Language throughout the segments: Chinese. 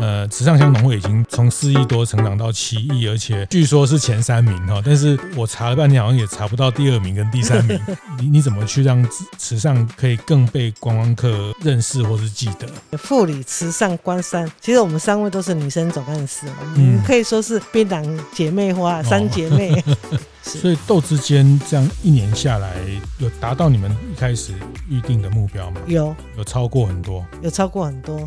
呃，池上乡农会已经从四亿多成长到七亿，而且据说是前三名哈。但是我查了半天，好像也查不到第二名跟第三名。你你怎么去让池上可以更被观光客认识或是记得？富里、池上、关山，其实我们三位都是女生总干事，我们可以说是槟榔姐妹花、三姐妹。哦 所以豆之间这样一年下来，有达到你们一开始预定的目标吗？有，有超过很多，有超过很多，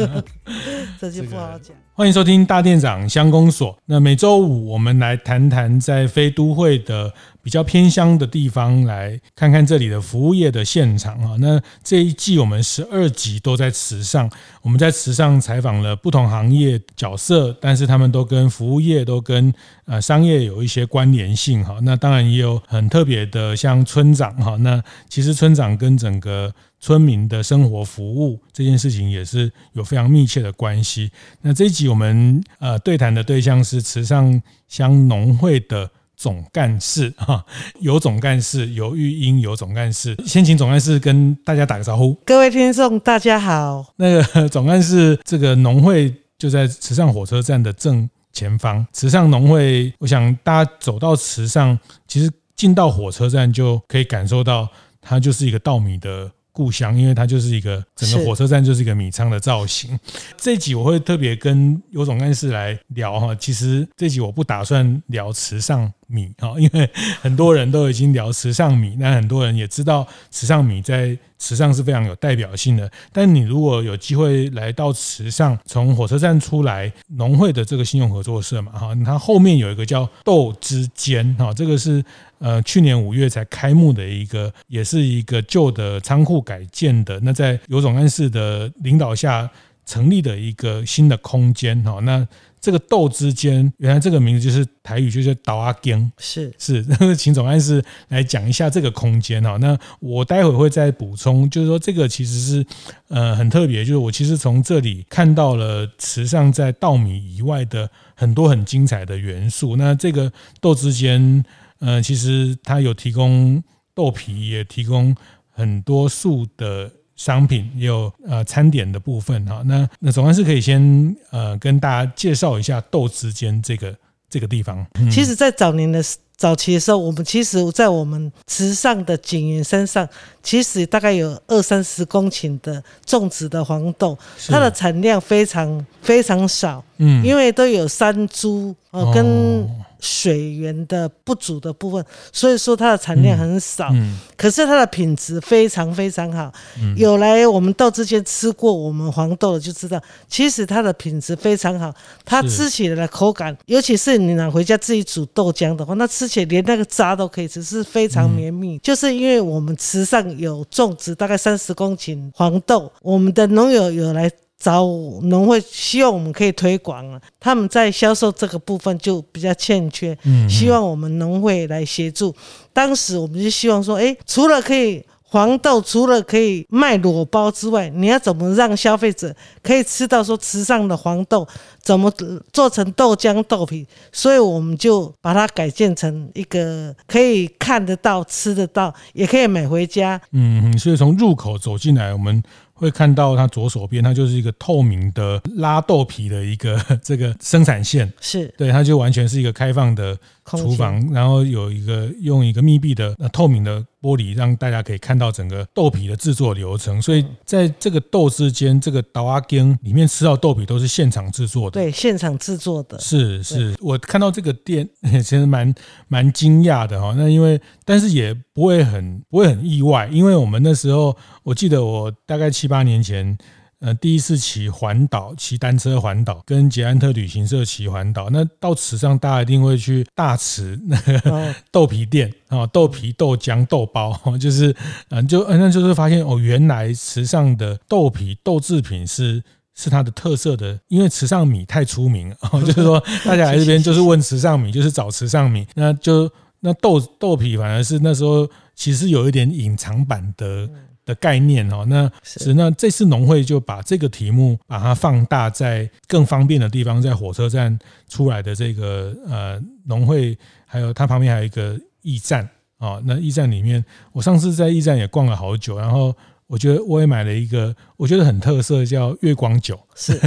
这就不好讲。欢迎收听大店长乡公所。那每周五我们来谈谈在非都会的比较偏乡的地方，来看看这里的服务业的现场啊。那这一季我们十二集都在池上，我们在池上采访了不同行业角色，但是他们都跟服务业都跟呃商业有一些关联性哈。那当然也有很特别的，像村长哈。那其实村长跟整个村民的生活服务这件事情也是有非常密切的关系。那这一集我们呃对谈的对象是池上乡农会的总干事 哈，有总干事有玉英有总干事，先请总干事跟大家打个招呼。各位听众大家好。那个总干事，这个农会就在池上火车站的正前方。池上农会，我想大家走到池上，其实进到火车站就可以感受到，它就是一个稻米的。故乡，因为它就是一个整个火车站就是一个米仓的造型。这集我会特别跟尤总干事来聊哈，其实这集我不打算聊池上米哈，因为很多人都已经聊池上米，那很多人也知道池上米在池上是非常有代表性的。但你如果有机会来到池上，从火车站出来，农会的这个信用合作社嘛哈，它后面有一个叫豆之间哈，这个是呃去年五月才开幕的一个，也是一个旧的仓库改建的。那在尤总干事的领导下成立的一个新的空间哈，那。这个豆之间，原来这个名字就是台语，就是豆仔间，是是，请总干事来讲一下这个空间哈。那我待会会再补充，就是说这个其实是呃很特别，就是我其实从这里看到了池上在稻米以外的很多很精彩的元素。那这个豆之间，呃，其实它有提供豆皮，也提供很多素的。商品也有呃餐点的部分哈，那那总干事可以先呃跟大家介绍一下豆之间这个这个地方。嗯、其实，在早年的早期的时候，我们其实，在我们池上的景园山上，其实大概有二三十公顷的种植的黄豆，它的产量非常非常少，嗯，因为都有山猪呃跟。哦水源的不足的部分，所以说它的产量很少，嗯嗯、可是它的品质非常非常好。嗯、有来我们豆之间吃过我们黄豆的就知道，其实它的品质非常好，它吃起来的口感，尤其是你拿回家自己煮豆浆的话，那吃起来连那个渣都可以吃，是非常绵密。嗯、就是因为我们池上有种植大概三十公顷黄豆，我们的农友有来。找农会，希望我们可以推广啊。他们在销售这个部分就比较欠缺，嗯希望我们农会来协助。当时我们就希望说，诶，除了可以黄豆，除了可以卖裸包之外，你要怎么让消费者可以吃到说池上的黄豆，怎么做成豆浆、豆皮？所以我们就把它改建成一个可以看得到、吃得到，也可以买回家。嗯，所以从入口走进来，我们。会看到它左手边，它就是一个透明的拉豆皮的一个 这个生产线，是。对，它就完全是一个开放的厨房，然后有一个用一个密闭的透明的玻璃，让大家可以看到整个豆皮的制作流程。所以在这个豆之间，这个刀阿根里面吃到豆皮都是现场制作的，对，现场制作的，是是。我看到这个店，其实蛮蛮惊讶的哈。那因为，但是也不会很不会很意外，因为我们那时候，我记得我大概七八年前。呃，第一次骑环岛，骑单车环岛，跟捷安特旅行社骑环岛。那到池上，大家一定会去大池那个豆皮店啊，豆皮、豆浆、豆包，就是嗯，就嗯，那就是发现哦，原来池上的豆皮、豆制品是是它的特色的，因为池上米太出名，就是说 大家来这边就是问池上米，就是找池上米，那就那豆豆皮反而是那时候其实有一点隐藏版的。的概念哦。那是那这次农会就把这个题目把它放大在更方便的地方，在火车站出来的这个呃农会，还有它旁边还有一个驿站啊。那驿站里面，我上次在驿站也逛了好久，然后我觉得我也买了一个，我觉得很特色，叫月光酒。是，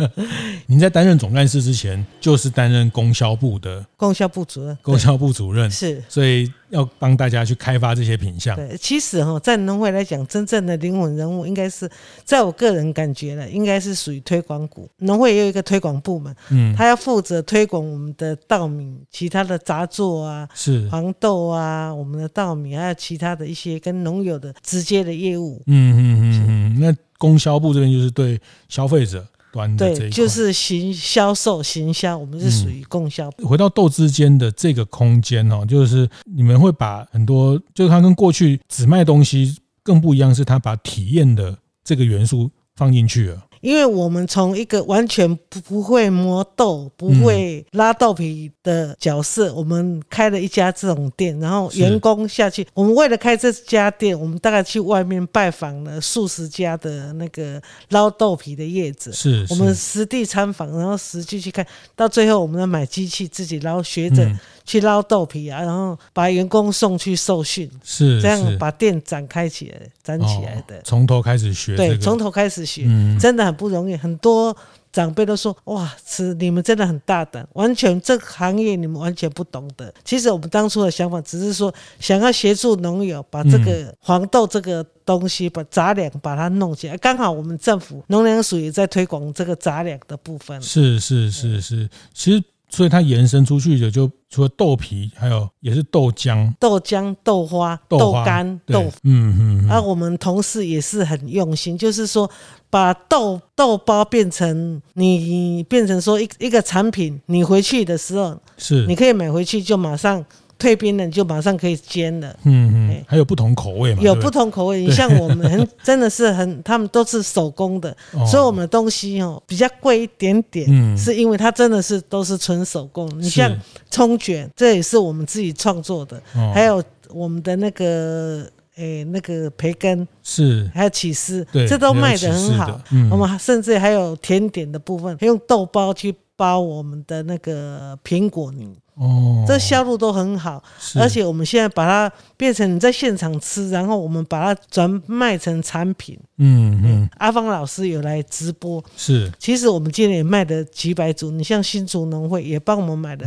您在担任总干事之前，就是担任供销部的供销部主任，供销部主任是，所以要帮大家去开发这些品相。对，其实哈，在农会来讲，真正的灵魂人物应该是，在我个人感觉呢，应该是属于推广股。农会也有一个推广部门，嗯，他要负责推广我们的稻米、其他的杂作啊，是黄豆啊，我们的稻米，还有其他的一些跟农友的直接的业务。嗯嗯嗯嗯，那。供销部这边就是对消费者端的这一块，就是行销售、行销，我们是属于供销。回到豆之间的这个空间哦，就是你们会把很多，就是它跟过去只卖东西更不一样，是它把体验的这个元素放进去了。因为我们从一个完全不不会磨豆、不会拉豆皮的角色，嗯、我们开了一家这种店，然后员工下去，我们为了开这家店，我们大概去外面拜访了数十家的那个捞豆皮的业者，是，是我们实地参访，然后实际去看到最后，我们要买机器自己捞，学着。嗯去捞豆皮啊，然后把员工送去受训，是这样把店展开起来、展起来的。从头开始学，对，从头开始学，真的很不容易。很多长辈都说：“哇，是你们真的很大胆，完全这个行业你们完全不懂得。”其实我们当初的想法只是说，想要协助农友把这个黄豆这个东西，把杂粮把它弄起来。刚好我们政府农粮署也在推广这个杂粮的部分。是是是是，其实。所以它延伸出去的，就除了豆皮，还有也是豆浆、豆浆、豆花、豆干、豆腐。嗯嗯。而我们同事也是很用心，就是说把豆豆包变成你变成说一一个产品，你回去的时候是你可以买回去就马上。退冰了，你就马上可以煎了。嗯嗯，还有不同口味嘛？有不同口味。你像我们很 真的是很，他们都是手工的，所以我们的东西哦比较贵一点点。嗯，是因为它真的是都是纯手工。你像葱卷，这也是我们自己创作的。还有我们的那个诶那个培根是，还有起司，这都卖的很好。我们甚至还有甜点的部分，用豆包去包我们的那个苹果泥。哦，这销路都很好，而且我们现在把它变成你在现场吃，然后我们把它转卖成产品。嗯嗯，阿芳老师有来直播，是。其实我们今年也卖了几百组，你像新竹农会也帮我们买的，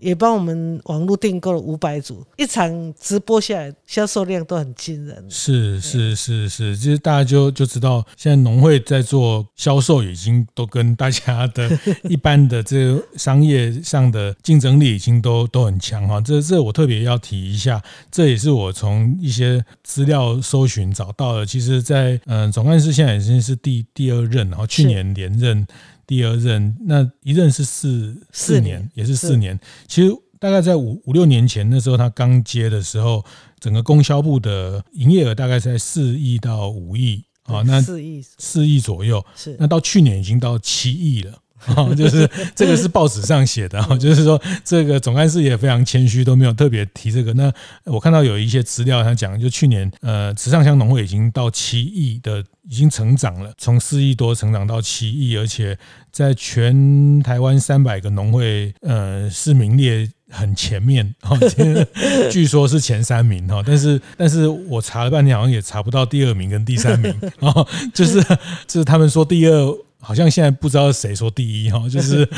也帮我们网络订购了五百组，一场直播下来销售量都很惊人。是是是是，其实大家就就知道，现在农会在做销售，已经都跟大家的 一般的这个商业上的竞争力。已经都都很强哈，这这我特别要提一下，这也是我从一些资料搜寻找到的。其实在，在嗯总干事现在已经是第第二任，然后去年连任第二任，那一任是四四年，也是四年。其实大概在五五六年前那时候他刚接的时候，整个供销部的营业额大概在四亿到五亿啊，那四亿四亿左右，是那到去年已经到七亿了。哦，就是这个是报纸上写的，就是说这个总干事也非常谦虚，都没有特别提这个。那我看到有一些资料，他讲就去年呃，池上乡农会已经到七亿的，已经成长了，从四亿多成长到七亿，而且在全台湾三百个农会呃是名列很前面，据说是前三名哈，但是但是我查了半天，好像也查不到第二名跟第三名，哦，就是就是他们说第二。好像现在不知道谁说第一哈，就是，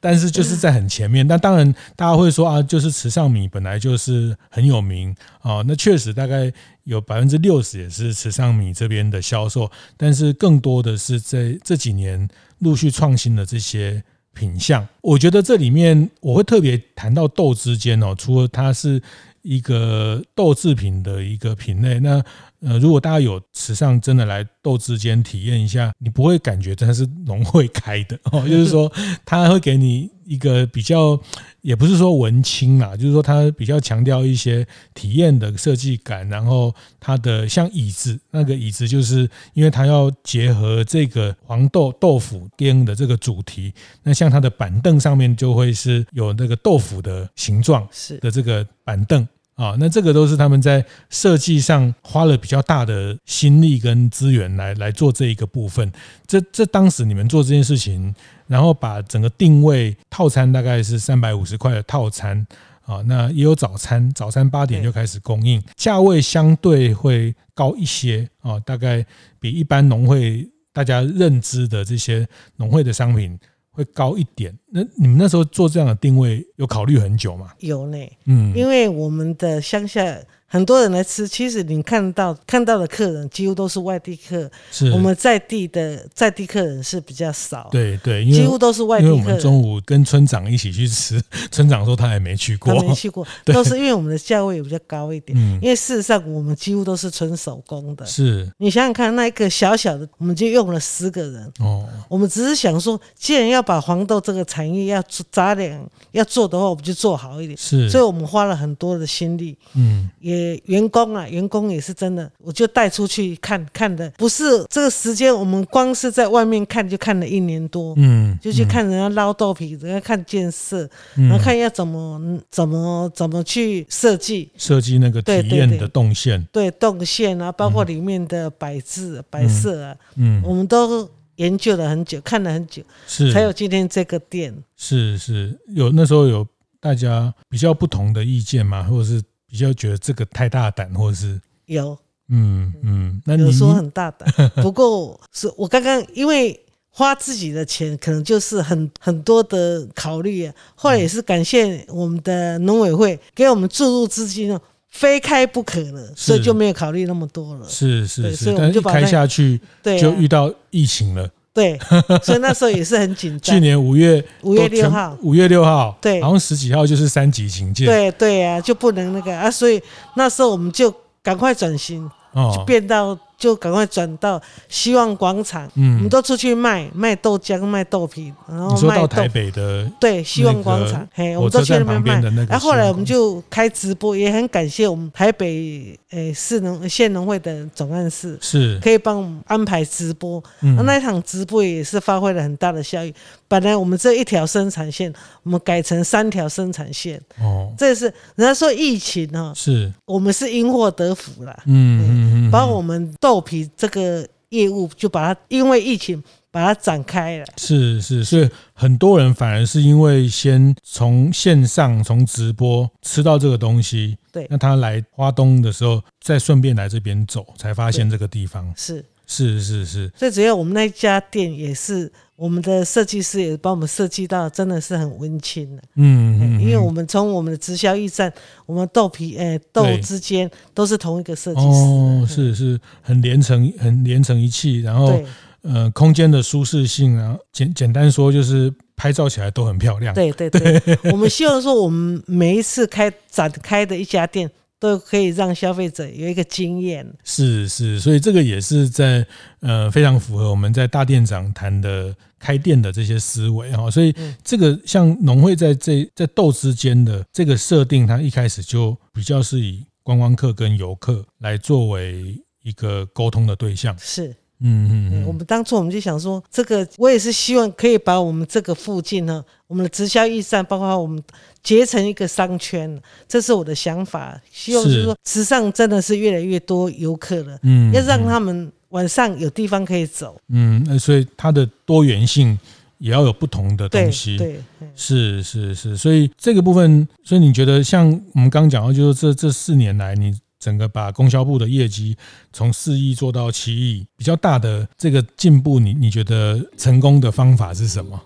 但是就是在很前面。那当然，大家会说啊，就是池上米本来就是很有名啊，那确实大概有百分之六十也是池上米这边的销售，但是更多的是在这几年陆续创新的这些品相。我觉得这里面我会特别谈到豆之间哦，除了它是一个豆制品的一个品类，那。呃，如果大家有池上真的来豆之间体验一下，你不会感觉它是农会开的哦，就是说它会给你一个比较，也不是说文青啦，就是说它比较强调一些体验的设计感，然后它的像椅子，那个椅子就是因为它要结合这个黄豆豆腐颠的这个主题，那像它的板凳上面就会是有那个豆腐的形状是的这个板凳。啊，那这个都是他们在设计上花了比较大的心力跟资源来来做这一个部分。这这当时你们做这件事情，然后把整个定位套餐大概是三百五十块的套餐啊，那也有早餐，早餐八点就开始供应，价位相对会高一些啊，大概比一般农会大家认知的这些农会的商品。会高一点。那你们那时候做这样的定位，有考虑很久吗？有呢，嗯，因为我们的乡下。很多人来吃，其实你看到看到的客人几乎都是外地客，是我们在地的在地客人是比较少。对对，几乎都是外地客人。因为我们中午跟村长一起去吃，村长说他也没去过，他没去过，都是因为我们的价位也比较高一点。嗯，因为事实上我们几乎都是纯手工的。是，你想想看，那一个小小的，我们就用了十个人。哦，我们只是想说，既然要把黄豆这个产业要杂粮要做的话，我们就做好一点。是，所以我们花了很多的心力。嗯，也。员工啊，员工也是真的，我就带出去看看的，不是这个时间，我们光是在外面看就看了一年多，嗯，就去看人家捞豆皮，人家看建设，然后看要怎么怎么怎么去设计。设计那个体验的动线，对动线啊，包括里面的摆置摆设啊，嗯，我们都研究了很久，看了很久，是。才有今天这个店，是是。有那时候有大家比较不同的意见嘛，或者是。比较觉得这个太大胆，或者是有，嗯嗯，那你有说很大胆，不过是我刚刚因为花自己的钱，可能就是很很多的考虑啊。后来也是感谢我们的农委会给我们注入资金哦，非开不可了，所以就没有考虑那么多了。是是是，但就开下去，对，就遇到疫情了。对，所以那时候也是很紧张。去年五月五月六号，五月六号，对，好像十几号就是三级警戒。对对啊，就不能那个啊，所以那时候我们就赶快转型，就变到。就赶快转到希望广场，嗯，我们都出去卖卖豆浆、卖豆皮，然后卖到台北的对希望广场，嘿，我们都去那边卖。然后后来我们就开直播，也很感谢我们台北诶市农县农会的总干事，是可以帮我们安排直播。那那一场直播也是发挥了很大的效益。本来我们这一条生产线，我们改成三条生产线。哦，这是人家说疫情哈，是我们是因祸得福了。嗯嗯嗯，把我们。豆皮这个业务就把它，因为疫情把它展开了。是是，所以很多人反而是因为先从线上从直播吃到这个东西，对，那他来花东的时候再顺便来这边走，才发现这个地方。是是是是。最主要我们那家店也是。我们的设计师也帮我们设计到，真的是很温馨的。嗯嗯，因为我们从我们的直销驿站，我们豆皮诶、欸、豆之间都是同一个设计师。哦，是是，很连成很连成一气，然后呃，空间的舒适性啊，简简单说就是拍照起来都很漂亮。对对对，我们希望说我们每一次开展开的一家店。都可以让消费者有一个经验，是是，所以这个也是在呃非常符合我们在大店长谈的开店的这些思维哈，所以这个像农会在这在豆之间的这个设定，它一开始就比较是以观光客跟游客来作为一个沟通的对象，是。嗯嗯嗯，我们当初我们就想说，这个我也是希望可以把我们这个附近呢，我们的直销驿站，包括我们结成一个商圈，这是我的想法。希望就是说，时尚真的是越来越多游客了，嗯，要让他们晚上有地方可以走，嗯，那所以它的多元性也要有不同的东西，对，对是是是，所以这个部分，所以你觉得像我们刚刚讲到，就是这这四年来你。整个把供销部的业绩从四亿做到七亿，比较大的这个进步，你你觉得成功的方法是什么？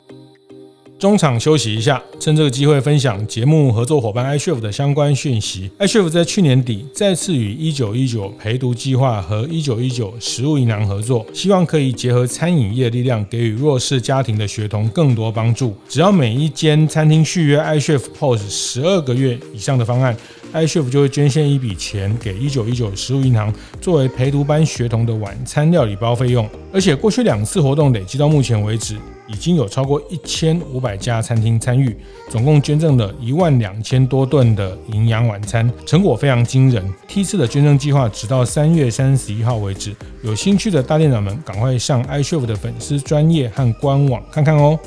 中场休息一下，趁这个机会分享节目合作伙伴 iCHEF 的相关讯息。iCHEF 在去年底再次与一九一九陪读计划和一九一九食物银行合作，希望可以结合餐饮业力量，给予弱势家庭的学童更多帮助。只要每一间餐厅续约 iCHEF POS 十二个月以上的方案。iCHEF 就会捐献一笔钱给一九一九食物银行，作为陪读班学童的晚餐料理包费用。而且过去两次活动累计到目前为止，已经有超过一千五百家餐厅参与，总共捐赠了一万两千多顿的营养晚餐，成果非常惊人。梯次的捐赠计划直到三月三十一号为止，有兴趣的大店长们赶快上 iCHEF 的粉丝专业和官网看看哦。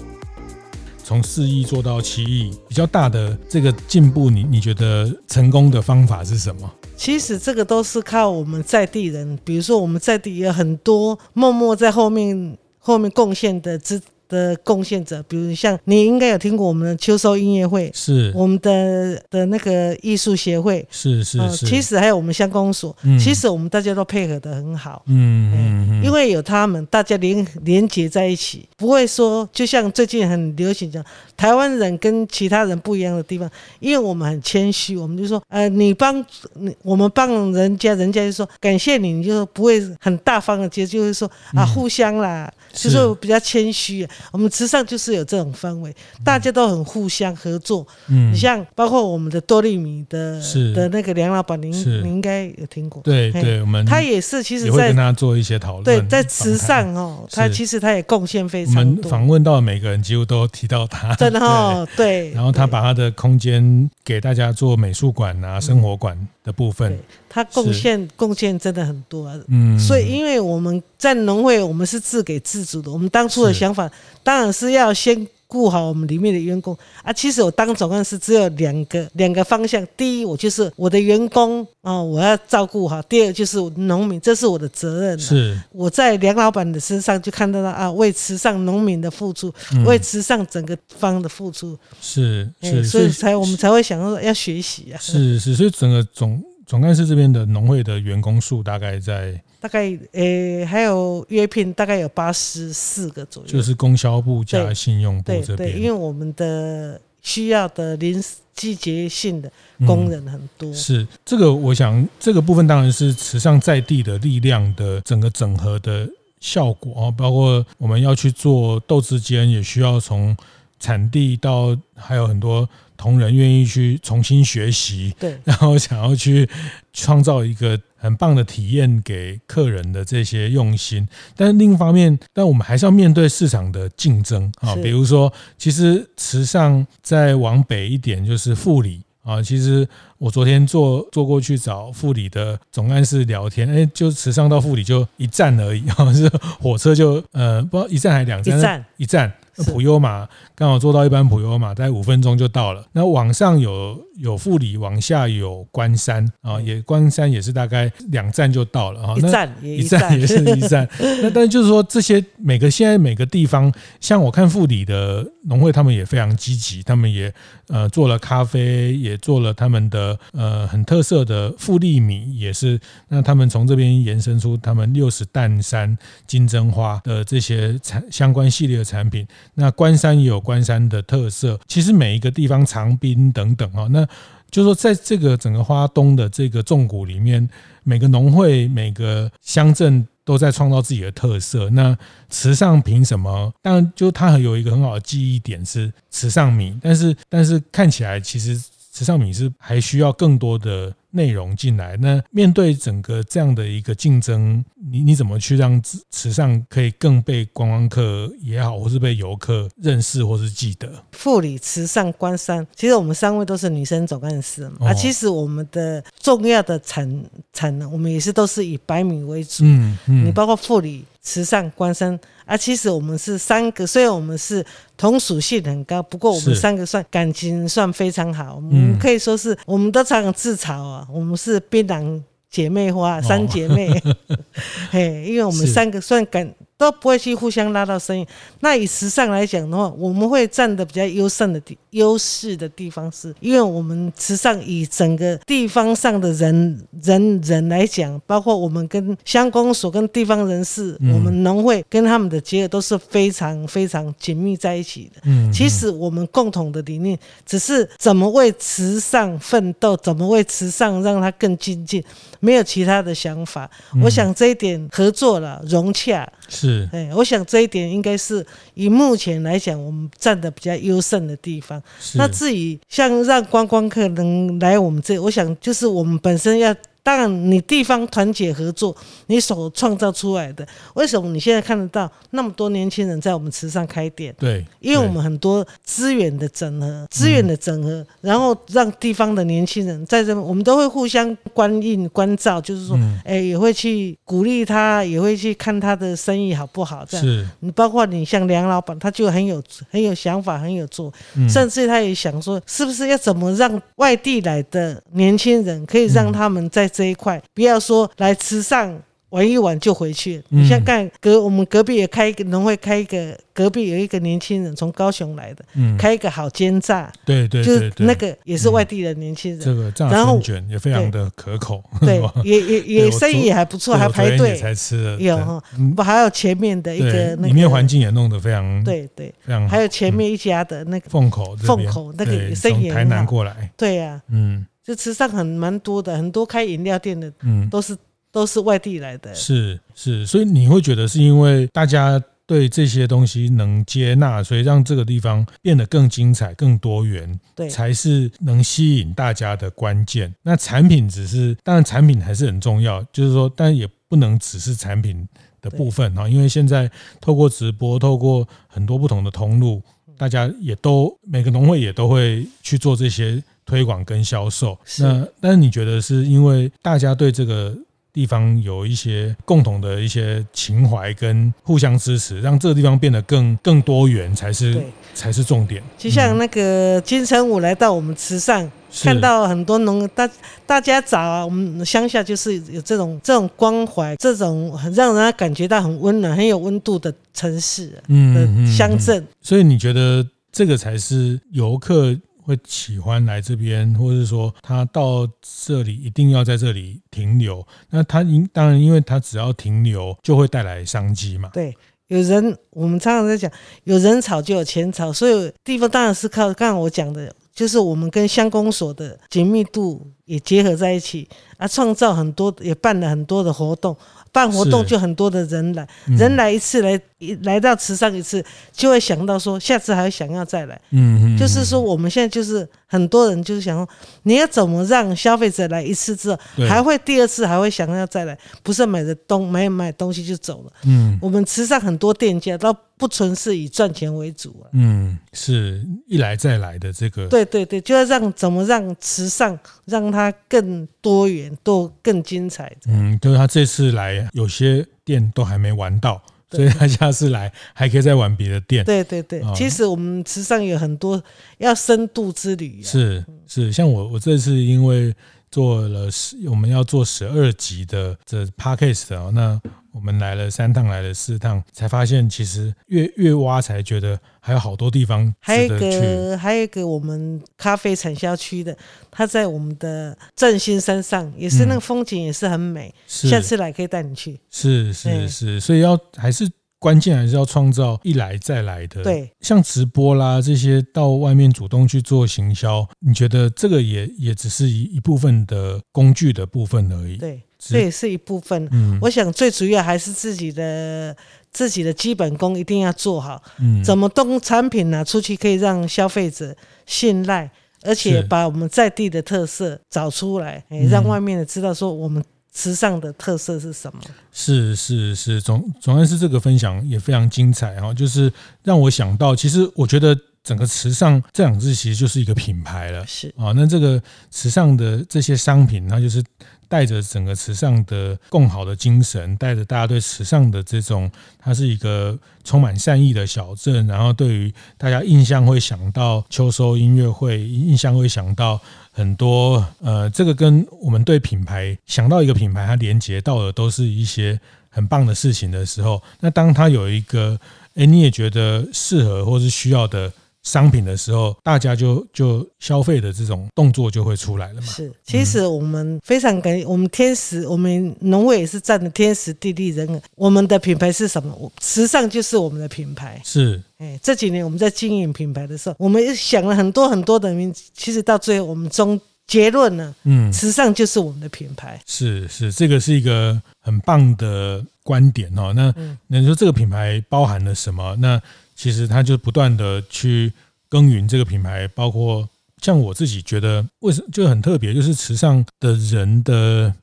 从四亿做到七亿，比较大的这个进步，你你觉得成功的方法是什么？其实这个都是靠我们在地人，比如说我们在地有很多默默在后面后面贡献的资。的贡献者，比如像你应该有听过我们的秋收音乐会，是。我们的的那个艺术协会，是是是，其实还有我们乡公所，嗯、其实我们大家都配合得很好，嗯嗯嗯，因为有他们，大家连连结在一起，不会说就像最近很流行讲，台湾人跟其他人不一样的地方，因为我们很谦虚，我们就说，呃，你帮你我们帮人家，人家就说感谢你，你就不会很大方的接，就是说啊，互相啦，嗯、就是比较谦虚。我们慈善就是有这种氛围，大家都很互相合作。嗯，你像包括我们的多利米的的那个梁老板，您您应该有听过。对对，我们他也是，其实在也会跟他做一些讨论。对，在慈善哦，他其实他也贡献非常多。我们访问到的每个人几乎都提到他，真的哦，对。然后他把他的空间给大家做美术馆啊、生活馆的部分。他贡献贡献真的很多，嗯，所以因为我们在农会，我们是自给自足的。我们当初的想法当然是要先顾好我们里面的员工啊。其实我当总干事只有两个两个方向：第一，我就是我的员工啊，我要照顾好；第二，就是农民，这是我的责任。是我在梁老板的身上就看到了啊，为慈善农民的付出，为慈善整个方的付出，是是，所以才我们才会想说要学习啊。是是，所以整个总。总干事这边的农会的员工数大概在大概诶，还有约聘大概有八十四个左右，就是供销部加信用部这边。对，因为我们的需要的临时季节性的工人很多。嗯、是这个，我想这个部分当然是池上在地的力量的整个整合的效果啊，包括我们要去做豆子间，也需要从产地到还有很多。同仁愿意去重新学习，对，然后想要去创造一个很棒的体验给客人的这些用心，但是另一方面，但我们还是要面对市场的竞争啊。比如说，其实池上再往北一点就是富里啊。其实我昨天坐坐过去找富里的总干事聊天，哎，就池上到富里就一站而已啊，是火车就呃不知道一站还是两站，一站一站。普悠玛刚好做到一般普悠玛，大概五分钟就到了。那网上有有富里，往下有关山啊，也关山也是大概两站就到了啊。一站一站也是一站。那但就是说，这些每个现在每个地方，像我看富里的农会，他们也非常积极，他们也呃做了咖啡，也做了他们的呃很特色的富利米，也是。那他们从这边延伸出他们六十担山金针花的这些产相关系列的产品。那关山也有关山的特色，其实每一个地方长滨等等啊，那就说在这个整个花东的这个重谷里面，每个农会、每个乡镇都在创造自己的特色。那池上凭什么？当然，就它有一个很好的记忆点是池上米，但是但是看起来其实池上米是还需要更多的。内容进来，那面对整个这样的一个竞争，你你怎么去让池上可以更被观光客也好，或是被游客认识或是记得？富里、慈善、关山，其实我们三位都是女生总干事嘛。啊，其实我们的重要的产产能，我们也是都是以白米为主。嗯嗯，你包括富里。池上、关山啊，其实我们是三个，虽然我们是同属性很高，不过我们三个算感情算非常好，我们可以说是我们都常常自嘲啊，我们是槟榔姐妹花，三姐妹，嘿，因为我们三个算感。都不会去互相拉到生意。那以时尚来讲的话，我们会占的比较优胜的地优势的地方是，因为我们时尚以整个地方上的人人人来讲，包括我们跟乡公所跟地方人士，我们农会跟他们的结合都是非常非常紧密在一起的。嗯，其实我们共同的理念只是怎么为时尚奋斗，怎么为时尚让它更精进，没有其他的想法。我想这一点合作了融洽。是，哎，我想这一点应该是以目前来讲，我们站的比较优胜的地方。那至于像让观光客能来我们这，我想就是我们本身要当然你地方团结合作，你所创造出来的，为什么你现在看得到那么多年轻人在我们池上开店？对，因为我们很多资源的整合，资源的整合，嗯、然后让地方的年轻人在这，我们都会互相关应关照，就是说，哎、嗯，也会去鼓励他，也会去看他的生意好不好。这样，是。你包括你像梁老板，他就很有很有想法，很有做，嗯、甚至他也想说，是不是要怎么让外地来的年轻人可以让他们在这一块，不要说来吃上。玩一玩就回去。你像看隔我们隔壁也开一个农会，开一个隔壁有一个年轻人从高雄来的，开一个好煎炸，对对，就是那个也是外地的年轻人。这个炸春卷也非常的可口，对，也也也生意也还不错，还排队。才吃了。有哈，不还有前面的一个那里面环境也弄得非常对对，非。还有前面一家的那个凤口凤口那个生意台南过来，对呀，嗯，就池上很蛮多的，很多开饮料店的，嗯，都是。都是外地来的，是是，所以你会觉得是因为大家对这些东西能接纳，所以让这个地方变得更精彩、更多元，对，才是能吸引大家的关键。那产品只是，当然产品还是很重要，就是说，但也不能只是产品的部分啊，因为现在透过直播，透过很多不同的通路，大家也都每个农会也都会去做这些推广跟销售。那但是你觉得是因为大家对这个地方有一些共同的一些情怀跟互相支持，让这个地方变得更更多元才是对才是重点。就像那个金城武来到我们池上，看到很多农大大家早啊，我们乡下就是有这种这种关怀，这种很让人家感觉到很温暖、很有温度的城市，嗯，乡镇。所以你觉得这个才是游客？会喜欢来这边，或者是说他到这里一定要在这里停留。那他因当然，因为他只要停留，就会带来商机嘛。对，有人我们常常在讲，有人潮就有钱潮，所以地方当然是靠刚刚我讲的，就是我们跟乡公所的紧密度也结合在一起，啊，创造很多也办了很多的活动。办活动就很多的人来，嗯、人来一次来来到池上一次，就会想到说下次还想要再来。嗯嗯，就是说我们现在就是很多人就是想说，你要怎么让消费者来一次之后还会第二次还会想要再来，不是买的东买买东西就走了。嗯，我们池上很多店家都不纯是以赚钱为主啊。嗯，是一来再来的这个。对对对，就要让怎么让慈善让它更多元，多更精彩。嗯，就是他这次来。有些店都还没玩到，所以他下次来还可以再玩别的店。对对对，其实我们池上有很多要深度之旅。是是，像我我这次因为做了十，我们要做十二集的这 podcast 啊，那。我们来了三趟，来了四趟，才发现其实越越挖才觉得还有好多地方。还有一个，还有一个我们咖啡产销区的，它在我们的振兴山上，也是那个风景也是很美。嗯、下次来可以带你去。是是是，所以要还是关键还是要创造一来再来的。对，像直播啦这些到外面主动去做行销，你觉得这个也也只是一一部分的工具的部分而已。对。这也是一部分。嗯，我想最主要还是自己的自己的基本功一定要做好。嗯，怎么动产品拿出去可以让消费者信赖，而且把我们在地的特色找出来，哎，让外面的知道说我们池上的特色是什么。是是是，总总而是，这个分享也非常精彩哈，就是让我想到，其实我觉得整个时尚这两字其实就是一个品牌了。是啊，那这个时尚的这些商品，它就是。带着整个时尚的共好的精神，带着大家对时尚的这种，它是一个充满善意的小镇。然后对于大家印象会想到秋收音乐会，印象会想到很多呃，这个跟我们对品牌想到一个品牌，它连接到的都是一些很棒的事情的时候，那当它有一个，哎，你也觉得适合或是需要的。商品的时候，大家就就消费的这种动作就会出来了嘛。是，其实我们非常感谢我们天时，我们农委也是占了天时地利人和。我们的品牌是什么？时尚就是我们的品牌。是，哎，这几年我们在经营品牌的时候，我们也想了很多很多的名字，其实到最后我们终结论呢，嗯，时尚就是我们的品牌。是是，这个是一个很棒的观点哦。那那你说这个品牌包含了什么？那其实他就不断的去耕耘这个品牌，包括像我自己觉得为什么就很特别，就是时尚的人的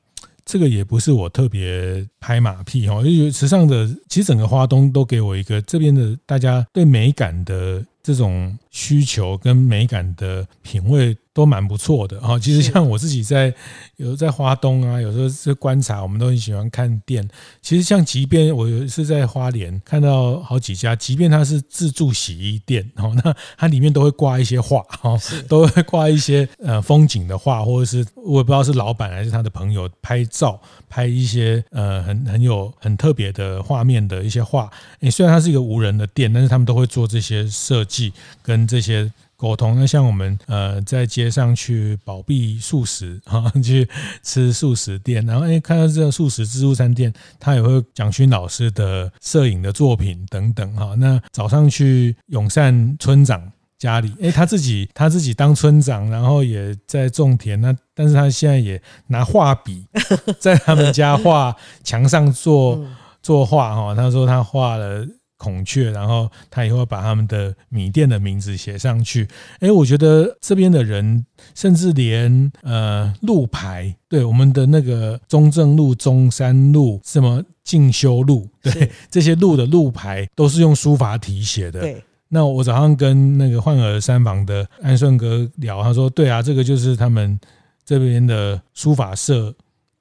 这个也不是我特别拍马屁哈，因为时尚的其实整个花东都给我一个这边的大家对美感的这种需求跟美感的品味。都蛮不错的啊，其实像我自己在有时候在花东啊，有时候是观察，我们都很喜欢看店。其实像即便我是在花莲看到好几家，即便它是自助洗衣店哦，那它里面都会挂一些画哦，都会挂一些呃风景的画，或者是我也不知道是老板还是他的朋友拍照拍一些呃很很有很特别的画面的一些画。诶，虽然它是一个无人的店，但是他们都会做这些设计跟这些。沟通，那像我们呃在街上去保庇素食哈，去吃素食店，然后哎看到这个素食自助餐店，他也会蒋勋老师的摄影的作品等等哈。那早上去永善村长家里，哎他自己他自己当村长，然后也在种田，那但是他现在也拿画笔在他们家画墙上做 做画哈。他说他画了。孔雀，然后他以后把他们的米店的名字写上去。哎，我觉得这边的人，甚至连呃路牌，对我们的那个中正路、中山路、什么进修路，对这些路的路牌，都是用书法体写的。对，那我早上跟那个焕儿三房的安顺哥聊，他说：“对啊，这个就是他们这边的书法社。”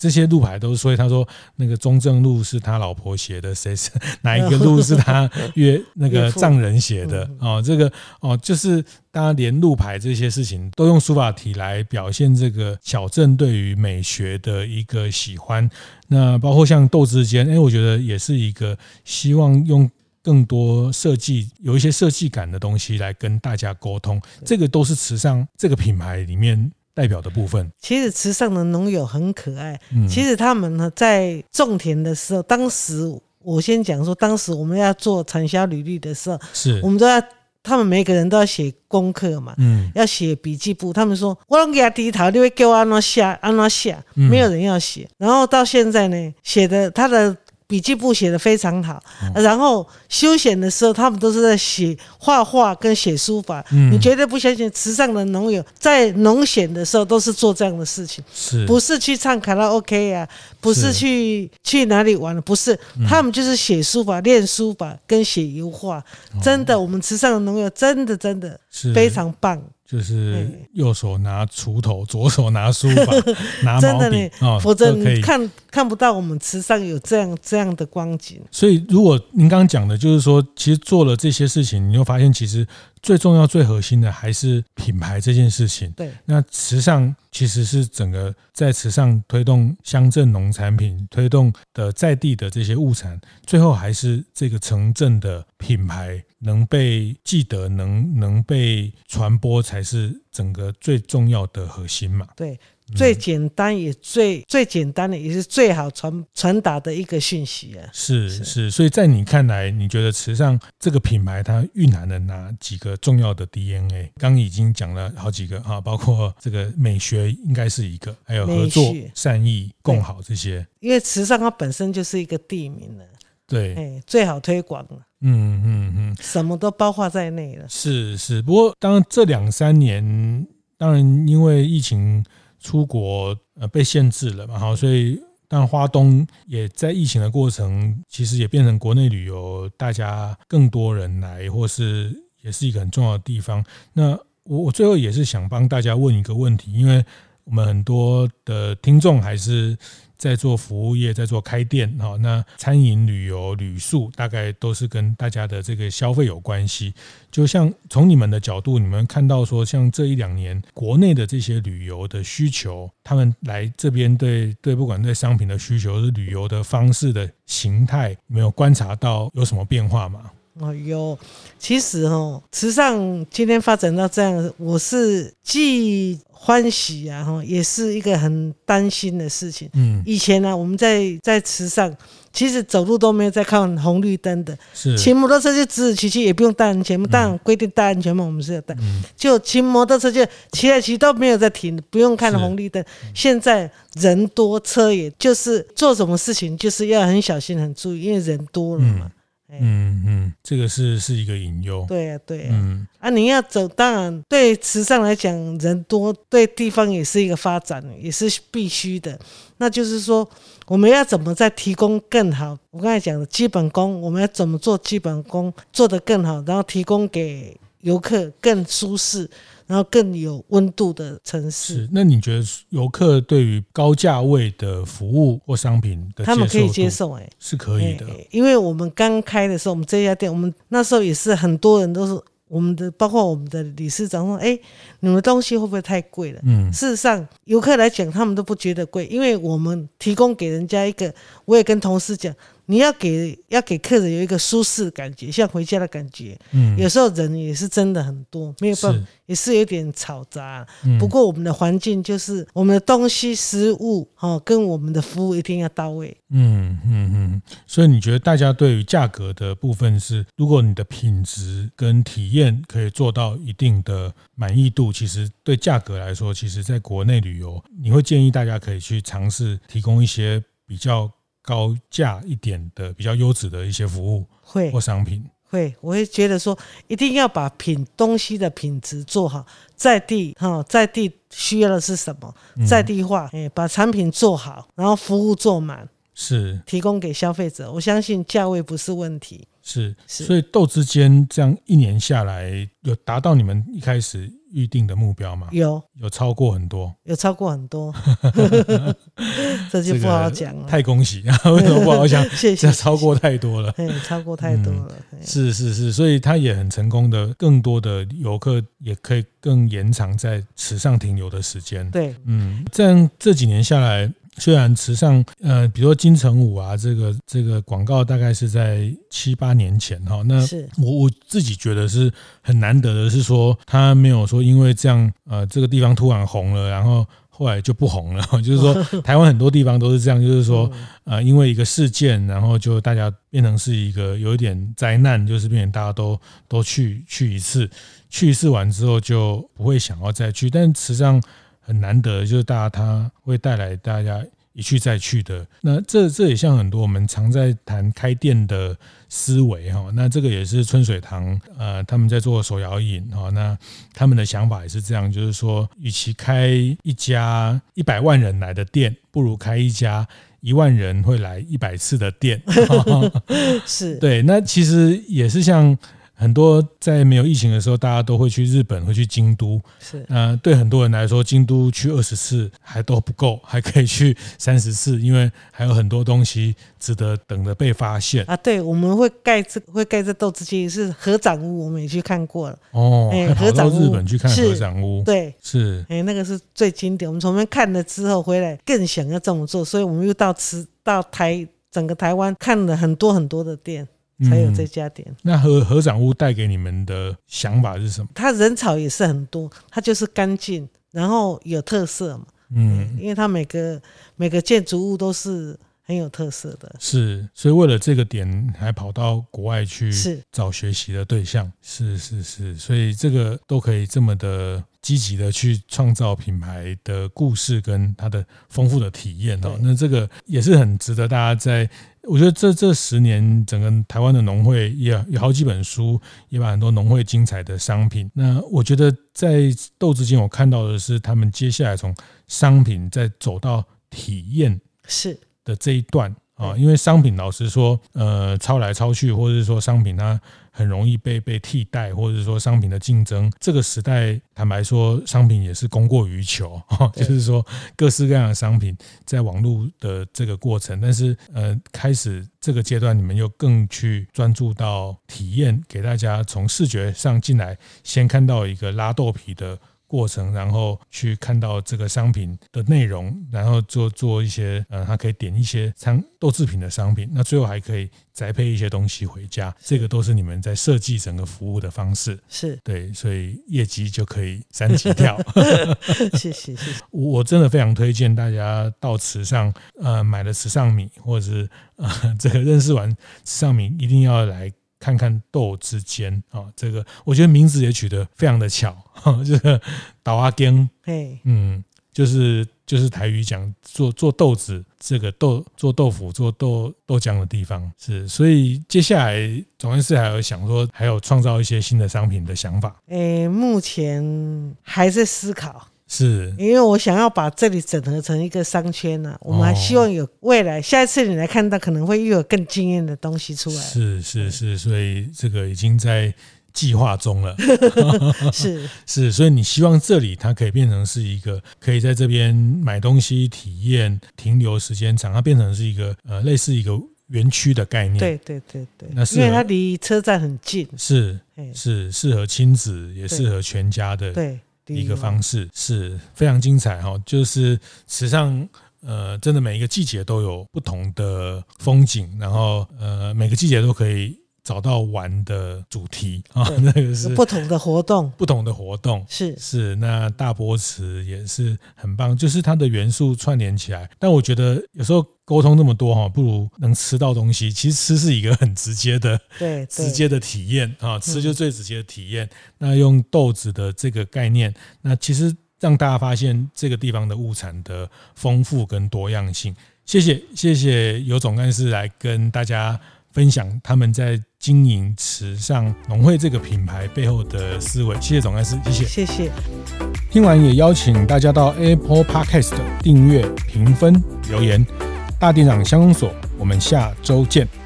这些路牌都是，所以他说那个中正路是他老婆写的，谁是 哪一个路是他约那个丈人写的哦？这个哦，就是大家连路牌这些事情都用书法体来表现这个小镇对于美学的一个喜欢。那包括像豆之间，哎，我觉得也是一个希望用更多设计，有一些设计感的东西来跟大家沟通。这个都是池上这个品牌里面。代表的部分，其实池上的农友很可爱。嗯其实他们呢，在种田的时候，当时我先讲说，当时我们要做产销履历的时候，是我们都要，他们每个人都要写功课嘛，嗯，要写笔记簿。他们说，我拢给他低头，你会给我按怎写，按怎写，没有人要写。然后到现在呢，写的他的。笔记簿写的非常好，然后休闲的时候，他们都是在写画画跟写书法。你绝对不相信，池上的农友在农闲的时候都是做这样的事情，不是去唱卡拉 OK 啊，不是去去哪里玩了，不是，他们就是写书法、练书法跟写油画。真的，我们池上的农友真的真的非常棒。就是右手拿锄头，左手拿书法，拿毛笔啊，否则你看看不到我们池上有这样这样的光景。所以，如果您刚刚讲的，就是说，其实做了这些事情，你就发现其实。最重要、最核心的还是品牌这件事情。对，那时尚其实是整个在时尚推动乡镇农产品、推动的在地的这些物产，最后还是这个城镇的品牌能被记得、能能被传播，才是整个最重要的核心嘛。对。最简单也最最简单的也是最好传传达的一个讯息啊！是是，所以在你看来，你觉得慈善这个品牌它蕴含了哪几个重要的 DNA？刚已经讲了好几个啊，包括这个美学应该是一个，还有合作、善意、共好这些。因为慈善它本身就是一个地名了，对，哎，最好推广了，嗯嗯嗯，什么都包括在内了。是是，不过当然这两三年，当然因为疫情。出国呃被限制了嘛，好，所以但花东也在疫情的过程，其实也变成国内旅游大家更多人来，或是也是一个很重要的地方。那我我最后也是想帮大家问一个问题，因为我们很多的听众还是。在做服务业，在做开店，哈，那餐饮、旅游、旅宿，大概都是跟大家的这个消费有关系。就像从你们的角度，你们看到说，像这一两年国内的这些旅游的需求，他们来这边对对，不管对商品的需求，是旅游的方式的形态，没有观察到有什么变化吗？哦，有，其实哦，池上今天发展到这样，我是既欢喜啊，哈，也是一个很担心的事情。嗯，以前呢、啊，我们在在池上，其实走路都没有在看红绿灯的，是骑摩托车就直直骑骑，也不用戴安全帽，当然规定戴安全帽，我们是要戴。嗯，就骑摩托车就骑来骑都没有在停，不用看红绿灯。现在人多车也，就是做什么事情就是要很小心很注意，因为人多了嘛。嗯嗯嗯，这个是是一个隐忧。对啊，对啊。嗯啊，你要走，当然对池上来讲，人多对地方也是一个发展，也是必须的。那就是说，我们要怎么再提供更好？我刚才讲的基本功，我们要怎么做基本功做得更好，然后提供给游客更舒适。然后更有温度的城市。是，那你觉得游客对于高价位的服务或商品的他们可以接受？哎，是可以的。因为我们刚开的时候，我们这家店，我们那时候也是很多人都是我们的，包括我们的理事长说：“哎，你们东西会不会太贵了？”嗯，事实上，游客来讲，他们都不觉得贵，因为我们提供给人家一个，我也跟同事讲。你要给要给客人有一个舒适的感觉，像回家的感觉。嗯，有时候人也是真的很多，没有办法，也是有点嘈杂。嗯，不过我们的环境就是我们的东西、食物，哦，跟我们的服务一定要到位。嗯嗯嗯。所以你觉得大家对于价格的部分是，如果你的品质跟体验可以做到一定的满意度，其实对价格来说，其实在国内旅游，你会建议大家可以去尝试提供一些比较。高价一点的比较优质的一些服务会。或商品。会，我会觉得说一定要把品东西的品质做好，在地哈，在地需要的是什么，在地化，哎，把产品做好，然后服务做满，是。提供给消费者。我相信价位不是问题，是。是，所以豆之间这样一年下来，有达到你们一开始。预定的目标吗？有，有超过很多，有超过很多，这就不好讲了。太恭喜，为什么不好讲？谢谢，超过太多了，超过太多了。是是是，所以他也很成功的，更多的游客也可以更延长在池上停留的时间。对，嗯，这样这几年下来。虽然池上，呃，比如说金城武啊，这个这个广告大概是在七八年前哈，那我我自己觉得是很难得的，是说他没有说因为这样，呃，这个地方突然红了，然后后来就不红了。就是说，台湾很多地方都是这样，就是说，呃，因为一个事件，然后就大家变成是一个有一点灾难，就是变成大家都都去去一次，去一次完之后就不会想要再去，但实际上。很难得，就是大家他会带来大家一去再去的。那这这也像很多我们常在谈开店的思维哈。那这个也是春水堂呃他们在做手摇饮哈。那他们的想法也是这样，就是说，与其开一家一百万人来的店，不如开一家一万人会来一百次的店。是对。那其实也是像。很多在没有疫情的时候，大家都会去日本，会去京都。是，呃，对很多人来说，京都去二十次还都不够，还可以去三十次，因为还有很多东西值得等着被发现啊。对，我们会盖这会盖这豆之间是合掌屋，我们也去看过了。哦，还跑到日本去看合掌屋，对，是，哎，那个是最经典。我们从那边看了之后回来，更想要这么做，所以我们又到吃到台整个台湾看了很多很多的店。才有这家店。嗯、那合合掌屋带给你们的想法是什么？它人潮也是很多，它就是干净，然后有特色嘛。嗯，因为它每个每个建筑物都是很有特色的。是，所以为了这个点，还跑到国外去找学习的对象。是是是，所以这个都可以这么的积极的去创造品牌的故事跟它的丰富的体验哦。那这个也是很值得大家在。我觉得这这十年，整个台湾的农会也有好几本书，也把很多农会精彩的商品。那我觉得在豆之间，我看到的是他们接下来从商品再走到体验是的这一段啊，因为商品老实说，呃，抄来抄去，或者是说商品它。很容易被被替代，或者说商品的竞争，这个时代坦白说，商品也是供过于求，就是说各式各样的商品在网络的这个过程，但是呃，开始这个阶段，你们又更去专注到体验，给大家从视觉上进来，先看到一个拉豆皮的。过程，然后去看到这个商品的内容，然后做做一些，呃，他可以点一些餐豆制品的商品，那最后还可以宅配一些东西回家，这个都是你们在设计整个服务的方式，是对，所以业绩就可以三级跳。谢谢谢谢，我真的非常推荐大家到池上，呃，买了池上米，或者是呃，这个认识完池上米，一定要来。看看豆之间啊，这个我觉得名字也取得非常的巧，这 个岛阿根，嗯，就是就是台语讲做做豆子，这个豆做豆腐做豆豆浆的地方是，所以接下来总干事还有想说，还有创造一些新的商品的想法。诶，目前还在思考。是，因为我想要把这里整合成一个商圈呢、啊，我们还希望有未来，下一次你来看到，可能会又有更惊艳的东西出来。是是是，所以这个已经在计划中了。是 是，所以你希望这里它可以变成是一个可以在这边买东西、体验、停留时间长，它变成是一个呃类似一个园区的概念。对对对对，那是因为它离车站很近。是是适合亲子，也适合全家的。对。一个方式是非常精彩哈，就是时尚呃，真的每一个季节都有不同的风景，然后呃，每个季节都可以找到玩的主题啊，那个是不同的活动，不同的活动是是。那大波池也是很棒，就是它的元素串联起来。但我觉得有时候沟通那么多哈，不如能吃到东西。其实吃是一个很直接的，对直接的体验啊，吃就最直接的体验。那用豆子的这个概念，那其实让大家发现这个地方的物产的丰富跟多样性。谢谢谢谢尤总干事来跟大家。分享他们在经营池上农会这个品牌背后的思维。谢谢总干事，谢谢，谢谢。听完也邀请大家到 Apple Podcast 订阅、评分、留言。大店长乡公所，我们下周见。